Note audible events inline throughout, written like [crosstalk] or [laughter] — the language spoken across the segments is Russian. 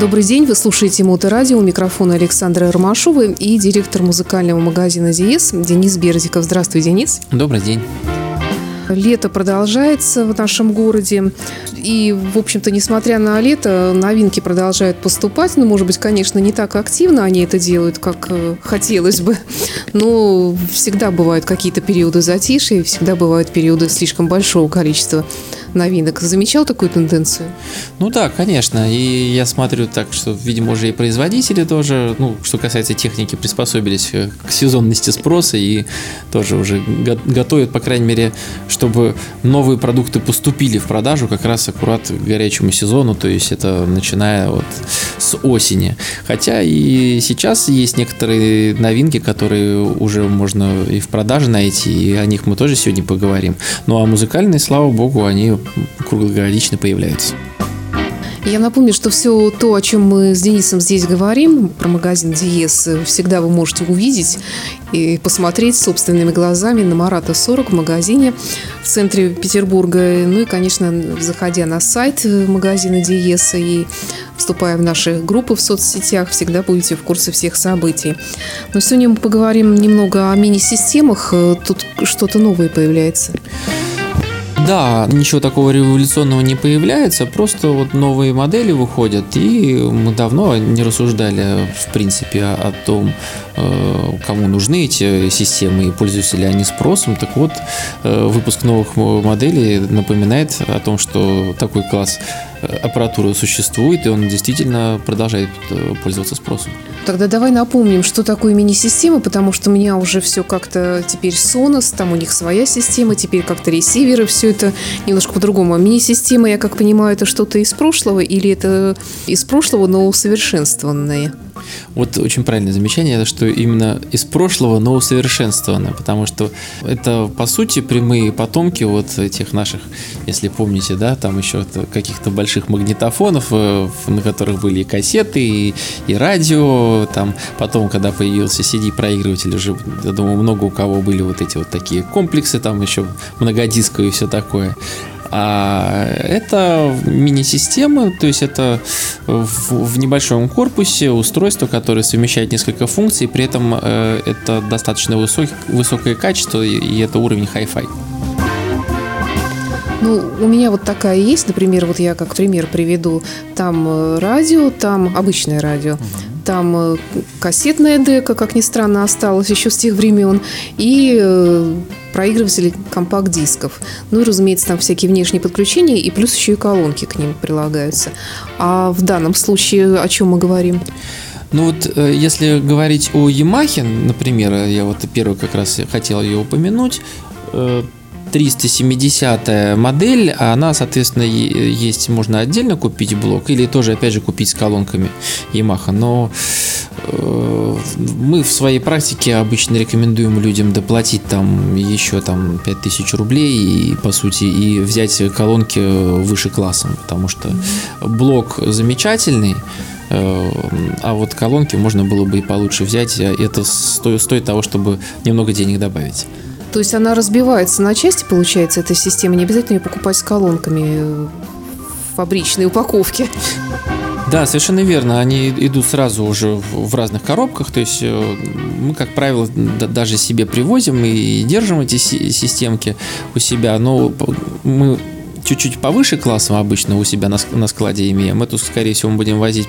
Добрый день, вы слушаете Моторадио, у микрофона Александра Ромашова и директор музыкального магазина «Диез» Денис Берзиков. Здравствуй, Денис. Добрый день. Лето продолжается в нашем городе. И, в общем-то, несмотря на лето, новинки продолжают поступать. Ну, может быть, конечно, не так активно они это делают, как э, хотелось бы. Но всегда бывают какие-то периоды затишья, всегда бывают периоды слишком большого количества новинок. Замечал такую тенденцию? Ну да, конечно. И я смотрю так, что, видимо, уже и производители тоже, ну, что касается техники, приспособились к сезонности спроса и тоже уже готовят, по крайней мере, чтобы новые продукты поступили в продажу как раз аккурат к горячему сезону, то есть это начиная вот с осени. Хотя и сейчас есть некоторые новинки, которые уже можно и в продаже найти, и о них мы тоже сегодня поговорим. Ну а музыкальные, слава богу, они круглогодично появляются. Я напомню, что все то, о чем мы с Денисом здесь говорим, про магазин Диес, всегда вы можете увидеть и посмотреть собственными глазами на Марата 40 в магазине в центре Петербурга. Ну и, конечно, заходя на сайт магазина Диес и вступая в наши группы в соцсетях, всегда будете в курсе всех событий. Но сегодня мы поговорим немного о мини-системах. Тут что-то новое появляется. Да, ничего такого революционного не появляется, просто вот новые модели выходят, и мы давно не рассуждали, в принципе, о том, э, кому нужны эти системы и пользуются ли они спросом. Так вот, э, выпуск новых моделей напоминает о том, что такой класс аппаратура существует, и он действительно продолжает э, пользоваться спросом. Тогда давай напомним, что такое мини-система, потому что у меня уже все как-то теперь Sonos, там у них своя система, теперь как-то ресиверы, все это немножко по-другому. А мини-система, я как понимаю, это что-то из прошлого или это из прошлого, но усовершенствованное? Вот очень правильное замечание, что именно из прошлого, но усовершенствовано, потому что это, по сути, прямые потомки вот этих наших, если помните, да, там еще каких-то больших магнитофонов, э, на которых были и кассеты, и, и радио, там потом, когда появился CD-проигрыватель, уже, я думаю, много у кого были вот эти вот такие комплексы, там еще многодисковые и все такое. А это мини-система, то есть это в, в небольшом корпусе устройство, которое совмещает несколько функций, при этом э, это достаточно высок, высокое качество и, и это уровень Hi-Fi. Ну, у меня вот такая есть, например, вот я как пример приведу. Там э, радио, там обычное радио, там э, кассетная дека, как ни странно, осталась еще с тех времен, и э, проигрыватели компакт-дисков. Ну и, разумеется, там всякие внешние подключения, и плюс еще и колонки к ним прилагаются. А в данном случае о чем мы говорим? Ну вот, если говорить о Yamaha, например, я вот первый как раз хотел ее упомянуть, 370 модель, а она, соответственно, есть, можно отдельно купить блок или тоже, опять же, купить с колонками Yamaha, но э, мы в своей практике обычно рекомендуем людям доплатить там еще там 5000 рублей и, по сути, и взять колонки выше классом, потому что блок замечательный, э, а вот колонки можно было бы и получше взять, это стоит, стоит того, чтобы немного денег добавить. То есть она разбивается на части, получается, эта система. Не обязательно ее покупать с колонками в фабричной упаковке. Да, совершенно верно. Они идут сразу уже в разных коробках. То есть э, мы, как правило, даже себе привозим и держим эти системки у себя. Но мы чуть-чуть повыше классом обычно у себя на, складе имеем. Эту, скорее всего, мы будем возить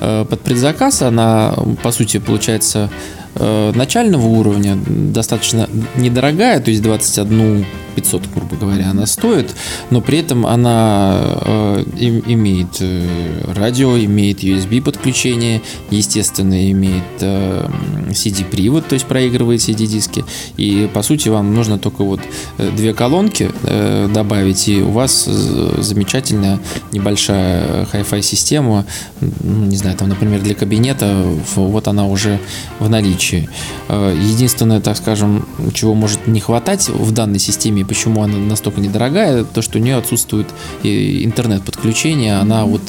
э, под предзаказ. Она, по сути, получается Э, начального уровня, достаточно недорогая, то есть 21 500, грубо говоря, она стоит, но при этом она э, имеет э, радио, имеет USB подключение, естественно, имеет э, CD-привод, то есть проигрывает CD-диски, и по сути вам нужно только вот э, две колонки э, добавить, и у вас замечательная небольшая Hi-Fi система, не знаю, там, например, для кабинета, вот она уже в наличии. Э, единственное, так скажем, чего может не хватать в данной системе и почему она настолько недорогая, то, что у нее отсутствует интернет-подключение, она вот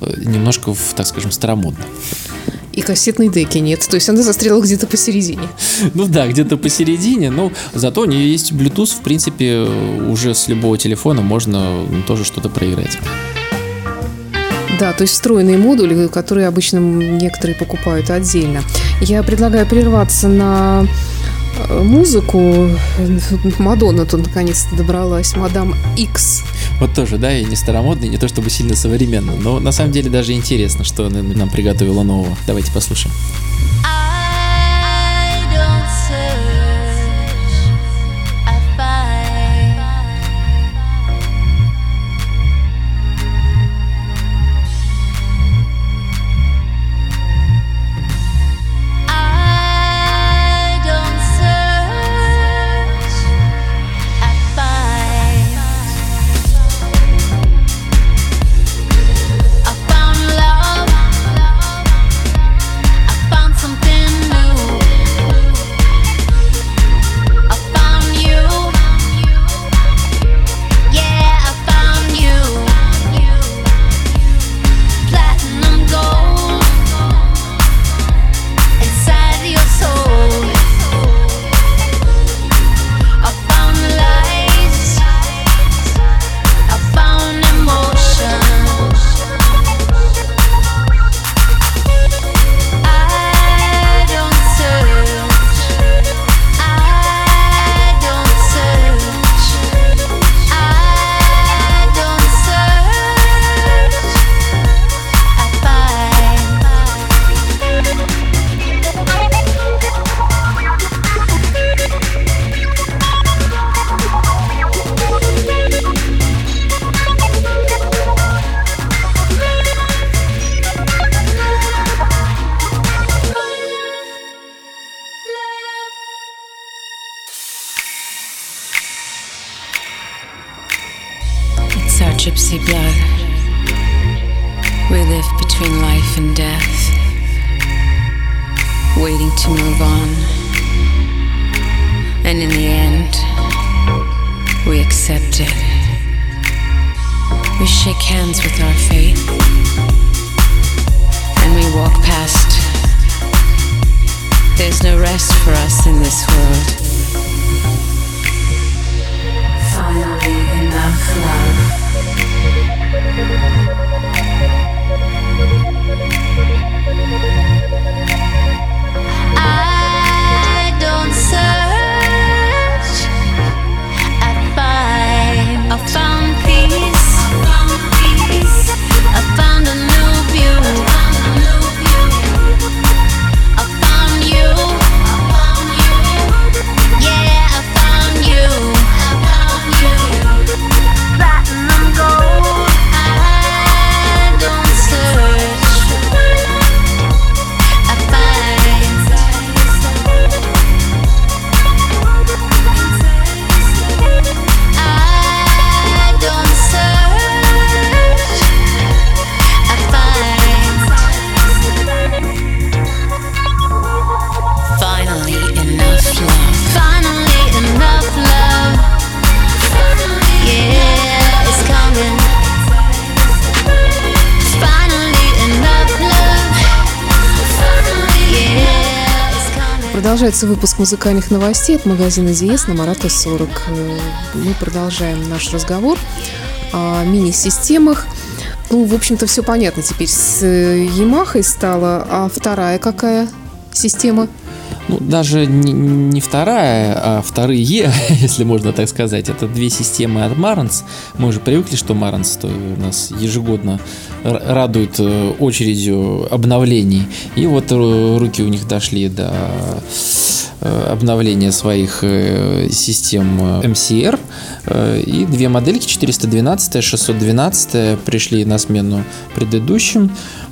э, немножко, так скажем, старомодна. И кассетной деки нет. То есть она застряла где-то посередине. [laughs] Ну да, где-то посередине. Но зато у нее есть Bluetooth. В принципе, уже с любого телефона можно тоже что-то проиграть. Да, то есть встроенные модули, которые обычно некоторые покупают отдельно. Я предлагаю прерваться на э, музыку. Мадонна тут наконец-то добралась, мадам X. Вот тоже, да, и не старомодный, не то чтобы сильно современно, но на самом деле даже интересно, что она нам приготовила нового. Давайте послушаем. waiting to move on. And in the end, we accept it. We shake hands with our fate, and we walk past. There's no rest for us in this world. Finally, enough love. Продолжается выпуск музыкальных новостей от магазина Диес на Марата 40. Э, мы продолжаем наш разговор о мини-системах. Ну, в общем-то, все понятно теперь с Ямахой стало. А вторая какая система? Ну, даже не, не вторая, а вторые, [laughs] если можно так сказать. Это две системы от Marantz. Мы уже привыкли, что у нас ежегодно радует э, очередью обновлений. И вот руки у них дошли до э, обновления своих э, систем MCR. И две модельки 412 и 612 пришли на смену предыдущим.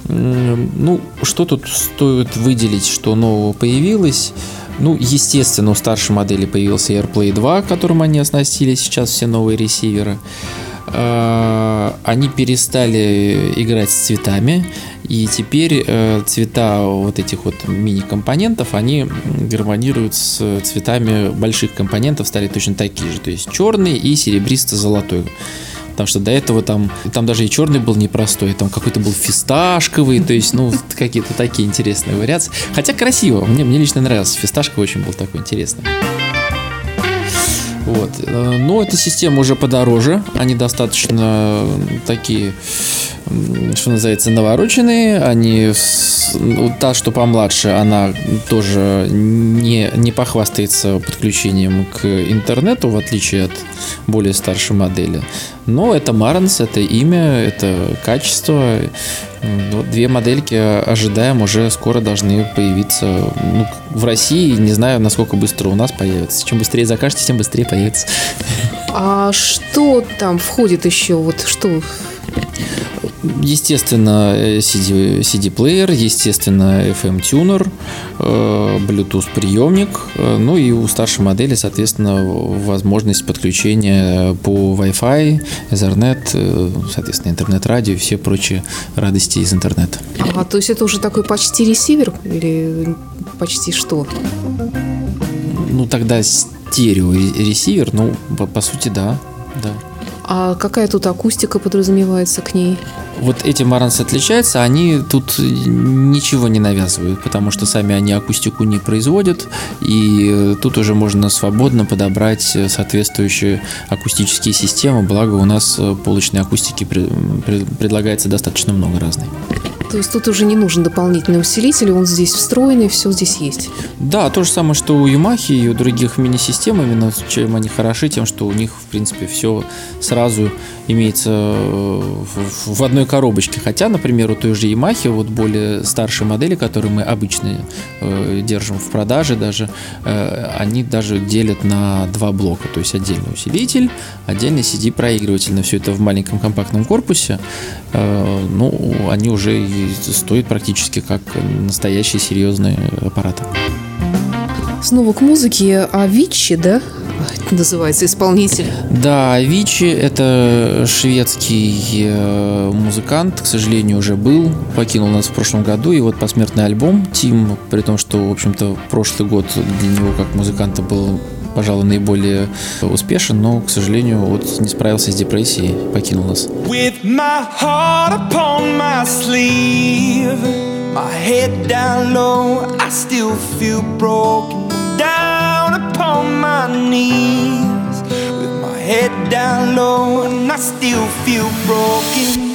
Ну, что тут стоит выделить, что нового появилось? Ну, естественно, у старшей модели появился AirPlay 2, которым они оснастили сейчас все новые ресиверы. А, они перестали играть с цветами, и теперь э, цвета вот этих вот мини-компонентов, они гармонируют с цветами больших компонентов, стали точно такие же, то есть черный и серебристо-золотой. Потому что до этого там, там даже и черный был непростой, там какой-то был фисташковый, то есть, ну, [laughs] какие-то такие интересные вариации. Хотя красиво, мне, мне лично нравился, фисташковый очень был такой интересный. Вот. Но эта система уже подороже, они достаточно такие что называется, навороченные. Они, ну, та, что помладше, она тоже не, не похвастается подключением к интернету, в отличие от более старшей модели. Но это Маранс, это имя, это качество. Вот две модельки ожидаем уже скоро должны появиться ну, в России. Не знаю, насколько быстро у нас появится. Чем быстрее закажете, тем быстрее появится. А что там входит еще? Вот что Естественно, CD, CD-плеер, естественно, FM-тюнер, э, Bluetooth-приемник, э, ну и у старшей модели, соответственно, возможность подключения по Wi-Fi, Ethernet, э, соответственно, интернет-радио и все прочие радости из интернета. А, то есть это уже такой почти ресивер или почти что? Ну, тогда стерео ресивер, ну, по, по сути, да, да. А какая тут акустика подразумевается к ней? Вот эти Марансы отличаются, они тут ничего не навязывают, потому что сами они акустику не производят, и тут уже можно свободно подобрать соответствующие акустические системы, благо у нас полочной акустики предлагается достаточно много разной. То есть тут уже не нужен дополнительный усилитель, он здесь встроенный, все здесь есть. Да, то же самое, что у Yamaha и у других мини-систем, именно чем они хороши, тем, что у них, в принципе, все сразу имеется э, в одной коробочке. Хотя, например, у той же Yamaha, вот более старшие модели, которые мы обычно э, держим в продаже даже, э, они даже делят на два блока. То есть отдельный усилитель, отдельный CD-проигрыватель. На все это в маленьком компактном корпусе. Э, ну, они уже стоят практически как настоящие серьезные аппараты. Снова к музыке. А Вичи, да? называется исполнитель. Да, Вичи это шведский э, музыкант, к сожалению, уже был, покинул нас в прошлом году, и вот посмертный альбом Тим, при том, что, в общем-то, прошлый год для него как музыканта был пожалуй, наиболее успешен, но, к сожалению, вот не справился с депрессией, покинул нас. With my heart upon my sleeve, my head down low, I still feel broken down upon my knees, with my head down low, and I still feel broken.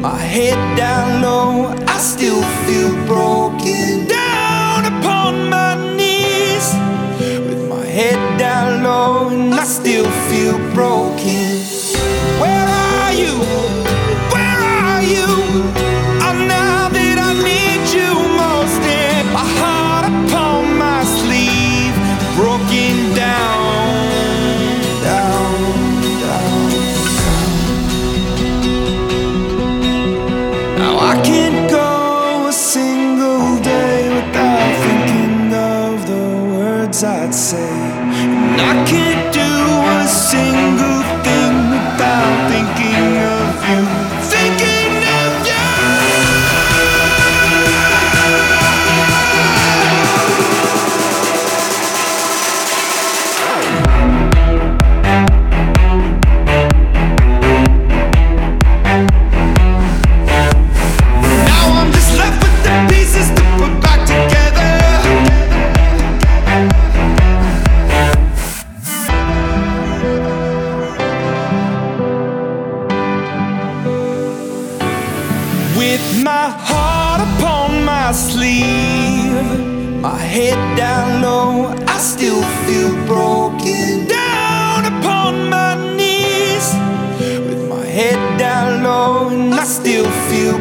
My head down low, I still feel broken. Down upon my knees, with my head And I can't do a single thing without thinking I sleeve. My head down low, I still feel broken. Down upon my knees, with my head down low, and I still feel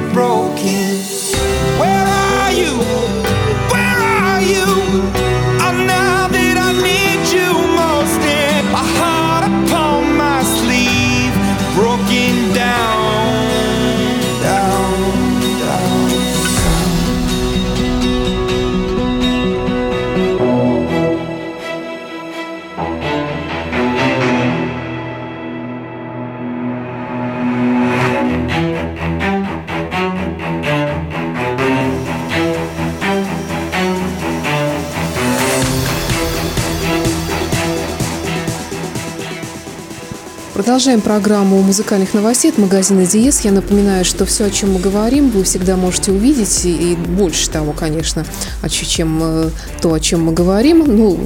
Продолжаем программу музыкальных новостей от магазина Диес. Я напоминаю, что все, о чем мы говорим, вы всегда можете увидеть, и больше того, конечно, чем э, то, о чем мы говорим. Ну,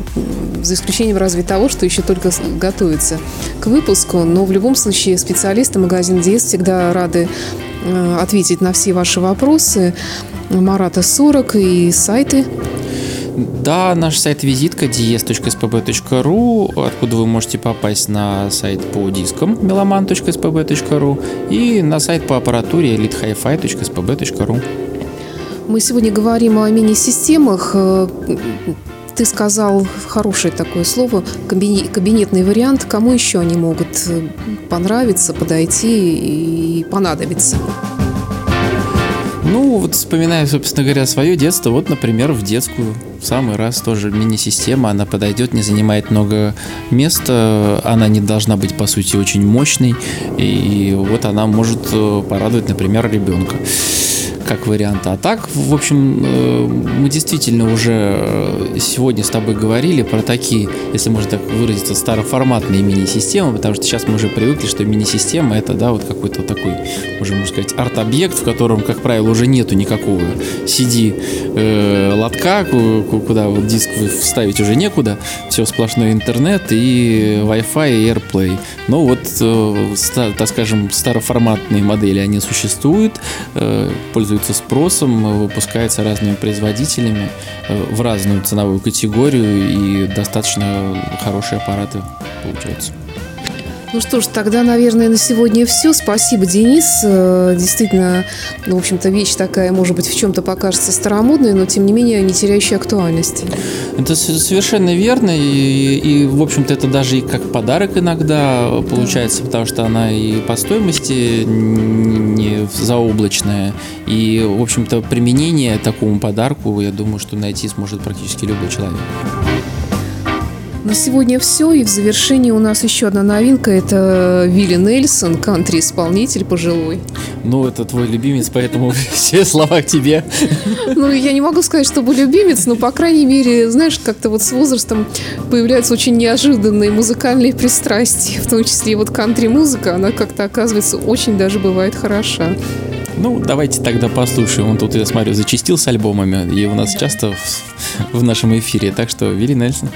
за исключением разве того, что еще только готовится к выпуску. Но в любом случае специалисты магазина Диес всегда рады э, ответить на все ваши вопросы. Марата 40 и сайты да, наш сайт визитка ds.spb.ru, откуда вы можете попасть на сайт по дискам meloman.spb.ru и на сайт по аппаратуре elitehifi.spb.ru. Мы сегодня говорим о мини-системах. Э, ты сказал хорошее такое слово, кабинетный вариант. Кому еще они могут э, понравиться, подойти и понадобиться? Ну, вот вспоминаю, собственно говоря, свое детство. Вот, например, в детскую в самый раз тоже мини-система. Она подойдет, не занимает много места. Она не должна быть, по сути, очень мощной. И вот она может э, порадовать, например, ребенка как вариант. А так, в общем, э, мы действительно уже э, сегодня с тобой говорили про такие, если можно так выразиться, староформатные мини-системы, потому что сейчас мы уже привыкли, что мини-система это, да, вот какой-то такой, уже можно сказать, арт-объект, в котором, как правило, уже нету никакого CD э, лотка, куда вот диск вставить уже некуда, все сплошной интернет и Wi-Fi и AirPlay. Но вот, так скажем, староформатные модели, они существуют, пользуются пользуется спросом, выпускается разными производителями э, в разную ценовую категорию и достаточно хорошие аппараты получаются. Ну что ж, тогда, наверное, на сегодня все. Спасибо, Денис. Э, действительно, ну, в общем-то, вещь такая, может быть, в чем-то покажется старомодной, но, тем не менее, не теряющая актуальности. Это совершенно верно. И, и в общем-то, это даже и как подарок иногда получается, да. потому что она и по стоимости не заоблачная. И, в общем-то, применение такому подарку, я думаю, что найти сможет практически любой человек. На сегодня все. И в завершении у нас еще одна новинка. Это Вилли Нельсон, кантри-исполнитель пожилой. Ну, это твой любимец, поэтому [laughs] все слова к тебе. Ну, я не могу сказать, что был любимец, но, по крайней мере, знаешь, как-то вот с возрастом появляются очень неожиданные музыкальные пристрастия, в том числе и вот кантри-музыка, она как-то оказывается очень даже бывает хороша. Ну, давайте тогда послушаем. Он тут, я смотрю, зачистил с альбомами, и у нас часто в, в нашем эфире. Так что, Вилли Нельсон.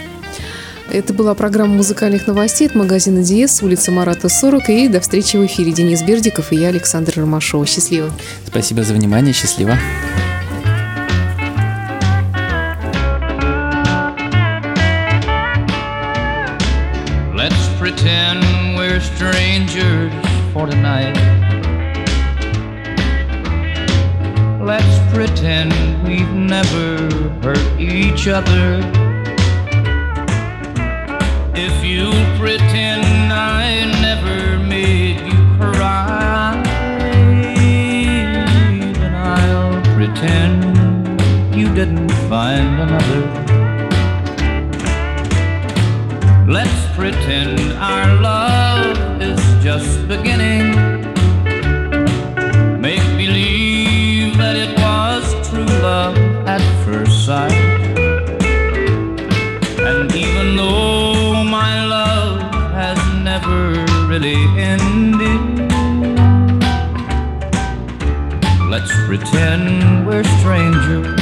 Это была программа музыкальных новостей от магазина Диес, улица Марата 40. И до встречи в эфире. Денис Бердиков и я, Александр Ромашова. Счастливо. Спасибо за внимание. Счастливо. Let's pretend we're strangers for tonight. Let's pretend we've never hurt each other. If you pretend I never made you cry, then I'll pretend you didn't find another. Let's pretend our love is just beginning. Make believe that it was true love at first sight. Pretend we're strangers